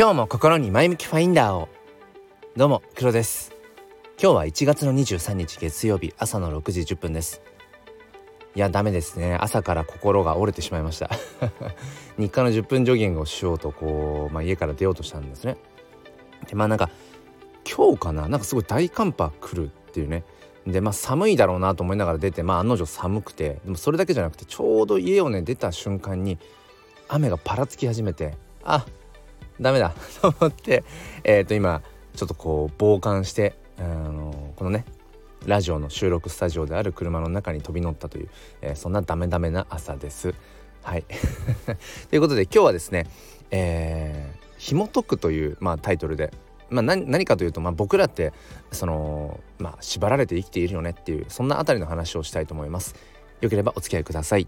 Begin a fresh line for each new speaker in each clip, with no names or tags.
今日も心に前向きファインダーを。どうも黒です。今日は1月の23日月曜日朝の6時10分です。いやダメですね。朝から心が折れてしまいました。日課の10分ジョギングをしようとこう、まあ、家から出ようとしたんですね。でまあなんか今日かな？なんかすごい大寒波来るっていうね。でまあ寒いだろうなと思いながら出てまあ案の定寒くてでもそれだけじゃなくてちょうど家をね出た瞬間に雨がパラつき始めてあダメだ と思ってえっ、ー、と今ちょっとこう傍観してあのこのねラジオの収録スタジオである車の中に飛び乗ったという、えー、そんなダメダメな朝です。はい ということで今日はですね「えー、紐解く」という、まあ、タイトルで、まあ、何かというと、まあ、僕らってその、まあ、縛られて生きているよねっていうそんなあたりの話をしたいと思います。よければお付き合いください。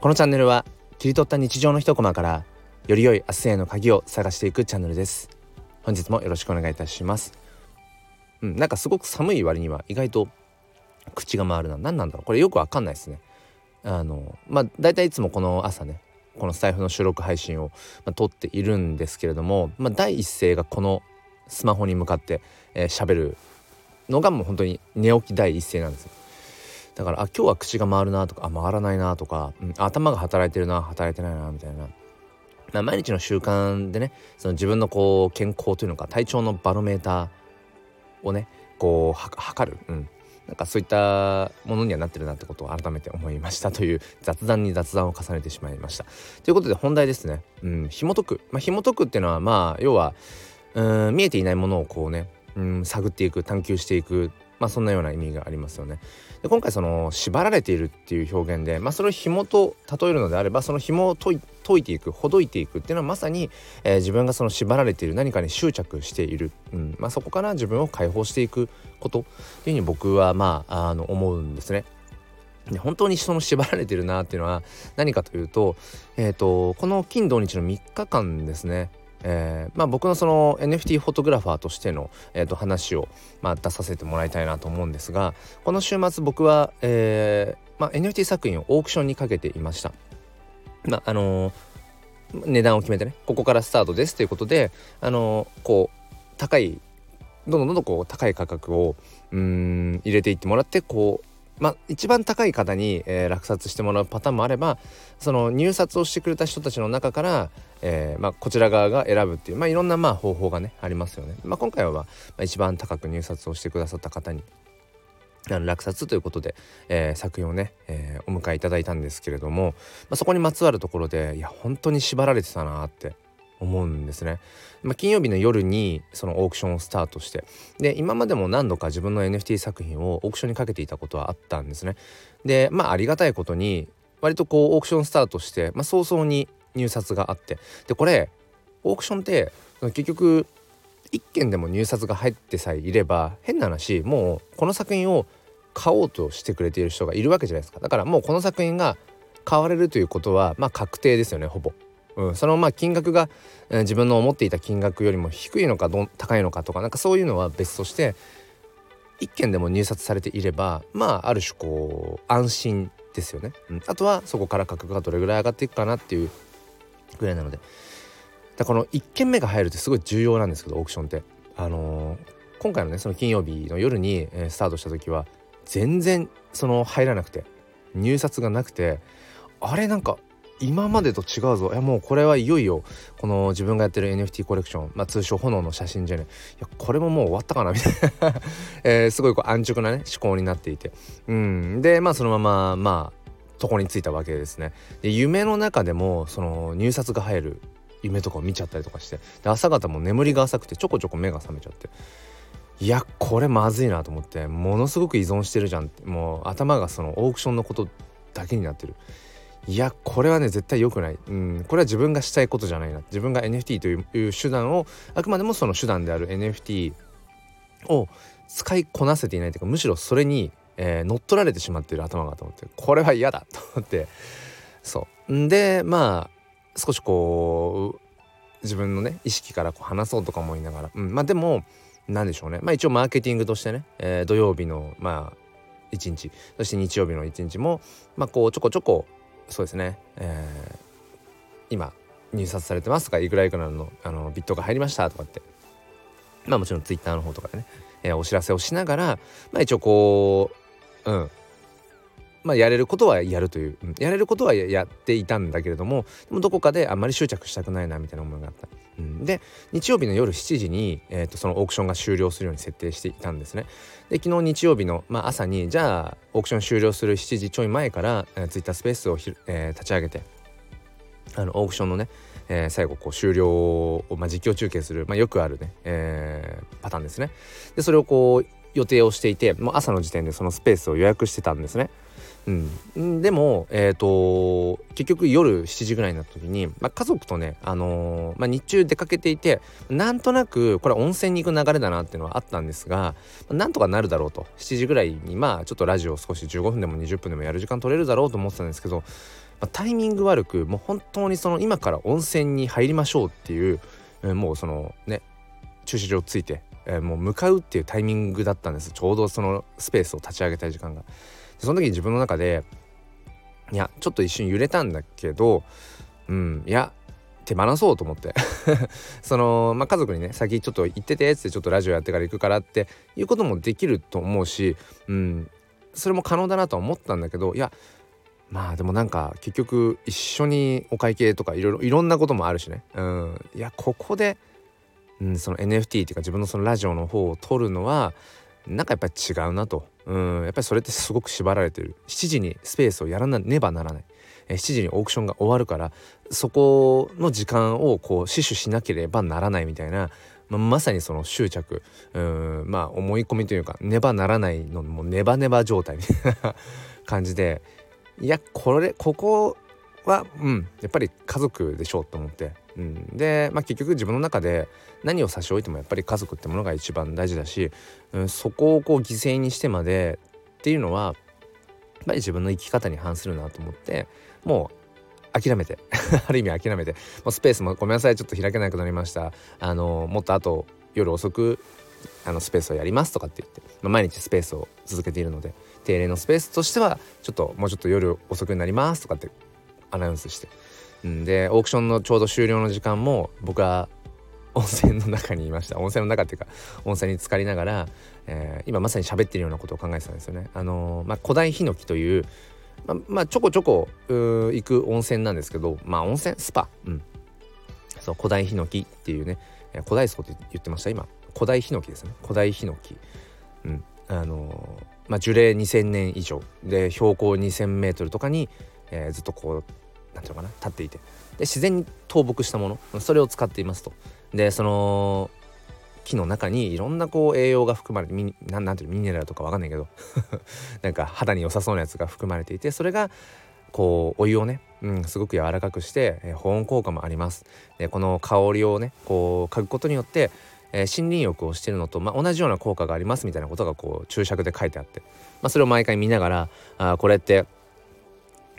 このチャンネルは切り取った日常の一コマからより良い明日への鍵を探していくチャンネルです。本日もよろしくお願いいたします。うんなんかすごく寒い割には意外と口が回るな。何なんだろう。これよくわかんないですね。あのまあ大体いつもこの朝ねこのスタイフの収録配信を、まあ、撮っているんですけれども、まあ、第一声がこのスマホに向かって喋、えー、るのがもう本当に寝起き第一声なんですよ。だからあ今日は口が回るなとかあ回らないなとか、うん、頭が働いてるな働いてないなみたいな、毎日の習慣でねその自分のこう健康というのか体調のバロメーターをねこう測る、うん、なんかそういったものにはなってるなってことを改めて思いましたという雑談に雑談を重ねてしまいました。ということで本題ですね、うん、紐解く、まあ、紐解くっていうのはまあ要はうん見えていないものをこうね、うん、探っていく探求していくまあそんなような意味がありますよね。で今回その縛られているっていう表現で、まあ、それを紐と例えるのであればその紐を解いていくほどいていくっていうのはまさに、えー、自分がその縛られている何かに執着している、うんまあ、そこから自分を解放していくことっていうふうに僕はまああの思うんですね。で本当にその縛られてるなっていうのは何かというと,、えーとこの金土日の3日間ですねえーまあ、僕のその NFT フォトグラファーとしての、えー、と話を、まあ、出させてもらいたいなと思うんですがこの週末僕は、えーまあ、NFT 作品をオークションにかけていました。まああのー、値段を決めてねここからスタートですということで、あのー、こう高いどんどんどんどんこう高い価格をうん入れていってもらってこうまあ、一番高い方に、えー、落札してもらうパターンもあればその入札をしてくれた人たちの中から、えー、まあ、こちら側が選ぶっていう、まあ、いろんなまあ方法がねありますよね。まあ、今回は、まあ、一番高く入札をしてくださった方にあの落札ということで、えー、作品をね、えー、お迎えいただいたんですけれども、まあ、そこにまつわるところでいや本当に縛られてたなって思うんですね。まあ、金曜日の夜にそのオークションをスタートしてで今までも何度か自分の NFT 作品をオークションにかけていたことはあったんですね。でまあありがたいことに割とこうオークションスタートして、まあ、早々に入札があってでこれオークションって結局1件でも入札が入ってさえいれば変な話もうこの作品を買おうとしてくれている人がいるわけじゃないですかだからもうこの作品が買われるということはまあ確定ですよねほぼ。うん、そのまあ金額が、えー、自分の思っていた金額よりも低いのかど高いのかとかなんかそういうのは別として1件でも入札されていればまあある種こう安心ですよね、うん、あとはそこから価格がどれぐらい上がっていくかなっていうぐらいなので。だこの1件目が入るってすごい重要なんですけどオークションって。あのー、今回のねその金曜日の夜に、えー、スタートした時は全然その入らなくて入札がなくてあれなんか今までと違うぞ。いやもうこれはいよいよこの自分がやってる NFT コレクション、まあ、通称炎の写真じゃね。いやこれももう終わったかなみたいな。えー、すごいこう安直なね思考になっていて。うん。でまあそのまままあとこに着いたわけですね。で夢の中でもその入札が入る夢とかを見ちゃったりとかして。で朝方も眠りが浅くてちょこちょこ目が覚めちゃって。いやこれまずいなと思ってものすごく依存してるじゃんもう頭がそのオークションのことだけになってる。いやこれはね絶対良くない、うん、これは自分がしたいことじゃないな。自分が NFT という手段をあくまでもその手段である NFT を使いこなせていないというかむしろそれに、えー、乗っ取られてしまっている頭がと思ってこれは嫌だと思って。そう。でまあ少しこう自分のね意識からこう話そうとか思いながら、うん、まあでも何でしょうね。まあ一応マーケティングとしてね、えー、土曜日のまあ一日。そして日曜日の一日もまあこうちょこちょこそうですね、えー、今入札されてますとかいくらいくらのあのビットが入りましたとかって。まあもちろんツイッターの方とかでね、えー、お知らせをしながらまあ一応こううん。まあ、やれることはやるという、うん、やれることはやっていたんだけれどもでもどこかであんまり執着したくないなみたいな思いがあった。うん、で日曜日の夜7時に、えーと、そのオークションが終了するように設定していたんですね。で昨日日曜日の、まあ、朝にじゃあオークション終了する7時ちょい前から、えー、ツイッタースペースをひ、えー、立ち上げてあのオークションのね、えー、最後こう終了を、まあ、実況中継する、まあ、よくあるね、えー、パターンですね。でそれをこう予定をしていてもう朝の時点でそのスペースを予約してたんですね。うん、でも、えーと、結局夜7時ぐらいになった時に、まあ、家族とね、あのー、まあ、日中出かけていてなんとなくこれは温泉に行く流れだなっていうのはあったんですがなんとかなるだろうと。7時ぐらいにまあちょっとラジオ少し15分でも20分でもやる時間取れるだろうと思ってたんですけど、まあ、タイミング悪くもう本当にその今から温泉に入りましょうっていう、えー、もうそのね駐車場ついて、えー、もう向かうっていうタイミングだったんです。ちょうどそのスペースを立ち上げたい時間が。その時に自分の中でいやちょっと一瞬揺れたんだけどうんいや手放そうと思って。その、まあ、家族にね先ちょっと行っててっつってちょっとラジオやってから行くからっていうこともできると思うし、うん、それも可能だなとは思ったんだけどいやまあでもなんか結局一緒にお会計とかいろいろいろんなこともあるしね、うん、いやここで、うん、その NFT っていうか自分のそのラジオの方を撮るのはなんかやっぱり違うなと。うん。やっぱりそれってすごく縛られてる。7時にスペースをやらねばならない。7時にオークションが終わるからそこの時間をこう死守しなければならないみたいな、ままさにその執着。うん。まあ思い込みというかねばならないのもうネバネバ状態みたいな 感じで。いやこれここはうん。やっぱり家族でしょうと思って、うん、で、まあ、結局自分の中で何を差し置いてもやっぱり家族ってものが一番大事だし、うん、そこをこう犠牲にしてまでっていうのはやっぱり自分の生き方に反するなと思ってもう諦めて ある意味諦めてもうスペースもごめんなさいちょっと開けなくなりました。あのもっとあと夜遅くあのスペースをやりますとかって言って、まあ、毎日スペースを続けているので定例のスペースとしてはちょっともうちょっと夜遅くになりますとかってアナウンスして、でオークションのちょうど終了の時間も僕は温泉の中にいました。温泉の中っていうか温泉に浸かりながら、えー、今まさに喋ってるようなことを考えてたんですよね。あのー、まあ、古代ヒノキというままあ、ちょこちょこ行く温泉なんですけどまあ温泉スパ。うん。そう古代ヒノキっていうね古代スポって言ってました？今。古代ヒノキですね。古代ヒノキ。うん。あのー、まあ樹齢2000年以上。で標高2000メートルとかに、え、ずっとこう何ていうのかな立っていて。で自然に倒木したもの。それを使っていますと。でその木の中にいろんなこう栄養が含まれてミななんていうミネラルとかわかんないけど。なんか肌に良さそうなやつが含まれていてそれがこうお湯をね、うん、すごく柔らかくして、えー、保温効果もあります。でこの香りをねこう嗅ぐことによって、えー、森林浴をしてるのと、まあ、同じような効果がありますみたいなことがこう注釈で書いてあって、まあ、それを毎回見ながらあこれって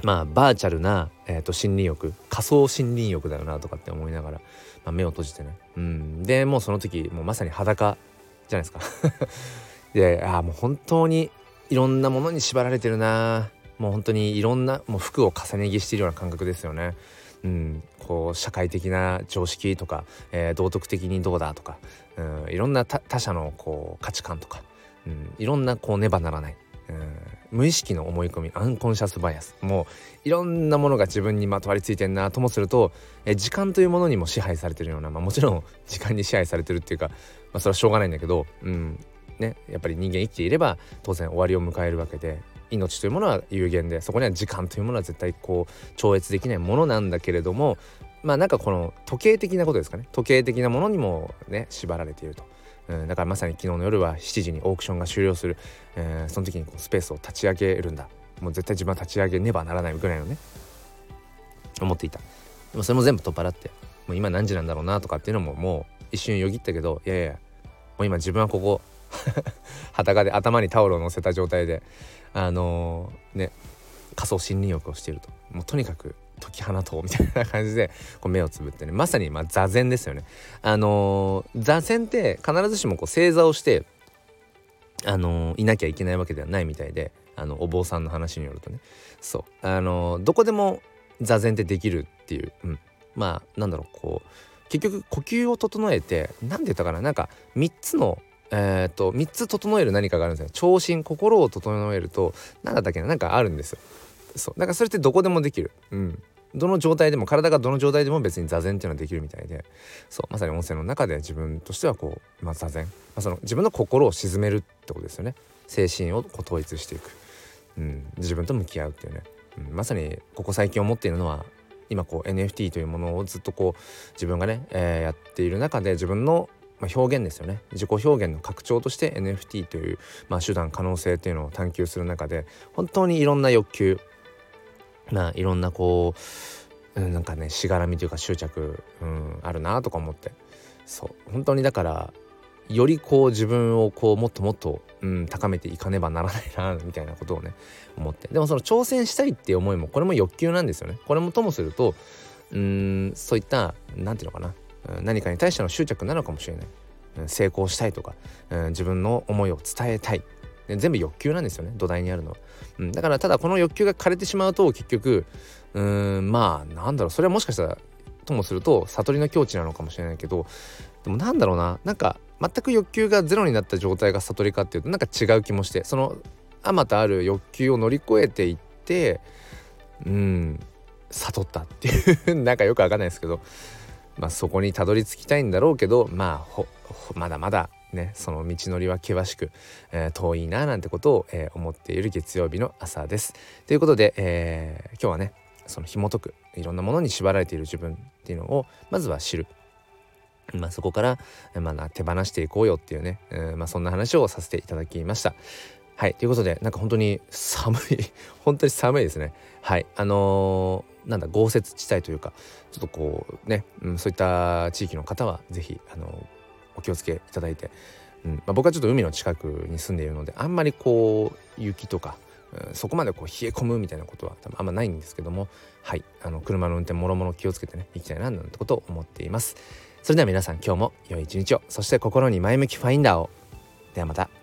まあバーチャルな、えーと、森林浴仮想森林浴だよなとかって思いながら、まあ、目を閉じてね、うん、でもうその時もうまさに裸じゃないですか。でああもう本当にいろんなものに縛られてるな。もう本当にいろんなもう服を重ね着しているような感覚ですよね。うん、こう社会的な常識とか、えー、道徳的にどうだとか、うん、いろんな他者のこう価値観とか、うん、いろんなこうねばならない、うん、無意識の思い込みアンコンシャスバイアス。もういろんなものが自分にまとわりついてんなともするとえ時間というものにも支配されてるような、まあ、もちろん 時間に支配されてるっていうか、まあ、それはしょうがないんだけど、うん。ね、やっぱり人間生きていれば当然終わりを迎えるわけで命というものは有限でそこには時間というものは絶対こう超越できないものなんだけれどもまあなんかこの時計的なことですかね。時計的なものにもね縛られていると。うん、だからまさに昨日の夜は7時にオークションが終了する、えー、その時にこうスペースを立ち上げるんだ。もう絶対自分は立ち上げねばならないぐらいのね思っていた。でもそれも全部取っ払ってもう今何時なんだろうなとかっていうのももう一瞬よぎったけどいやいやもう今自分はここ 裸で頭にタオルを乗せた状態であのー、ね仮想森林浴をしていると。もうとにかく解き放とうみたいな感じでこう目をつぶってね。まさにま座禅ですよね。あのー、座禅って必ずしもこう正座をしてあのー、いなきゃいけないわけではないみたいであのお坊さんの話によるとね。そう。あのー、どこでも座禅ってできるっていう、うん、まあなんだろうこう結局呼吸を整えて何て言ったかななんか3つのえー、っと3つ整える何かがあるんですよ。聴診心を整えると何だったっけななんかあるんですよ。そう。だからそれってどこでもできる。うん。どの状態でも体がどの状態でも別に座禅っていうのはできるみたいで。そうまさに温泉の中で自分としてはこう、まあ、座禅、まあ、その自分の心を鎮めるってことですよね。精神をこう統一していく、うん、自分と向き合うっていうね、うん、まさにここ最近思っているのは今こう NFT というものをずっとこう自分がね、えー、やっている中で自分のま、表現ですよね。自己表現の拡張として NFT という、まあ、手段可能性っていうのを探求する中で本当にいろんな欲求まあいろんなこう、うん、なんかねしがらみというか執着、うん、あるなとか思って。そう。本当にだからよりこう自分をこうもっともっと、うん、高めていかねばならないなみたいなことをね思って。でもその挑戦したいっていう思いもこれも欲求なんですよね。これもともするとうんそういった何て言うのかな。何かに対しての執着なのかもしれない。成功したいとかうん自分の思いを伝えたい。全部欲求なんですよね土台にあるのは、うん、だからただこの欲求が枯れてしまうと結局うんまあなんだろうそれはもしかしたらともすると悟りの境地なのかもしれないけどでもなんだろうななんか全く欲求がゼロになった状態が悟りかっていうとなんか違う気もしてそのあまたある欲求を乗り越えていってうん悟ったっていう なんかよくわかんないですけどまあそこにたどり着きたいんだろうけどまあまだまだねその道のりは険しく、えー、遠いななんてことを、えー、思っている月曜日の朝です。ということで、えー、今日はねその紐解くいろんなものに縛られている自分っていうのをまずは知る。まあ、そこから、まあ、手放していこうよっていうね、えー、まあ、そんな話をさせていただきました。はいということでなんか本当に寒い 本当に寒いですね。はいあのー、なんだ豪雪地帯というかちょっとこうね、うん、そういった地域の方は是非あのーお気をつけいただいて、うん。まあ、僕はちょっと海の近くに住んでいるのであんまりこう雪とか、うん、そこまでこう冷え込むみたいなことは多分あんまないんですけどもはい。あの車の運転もろもろ気をつけてね行きたいななんてことを思っています。それでは皆さん今日も良い一日を。そして心に前向きファインダーを。ではまた。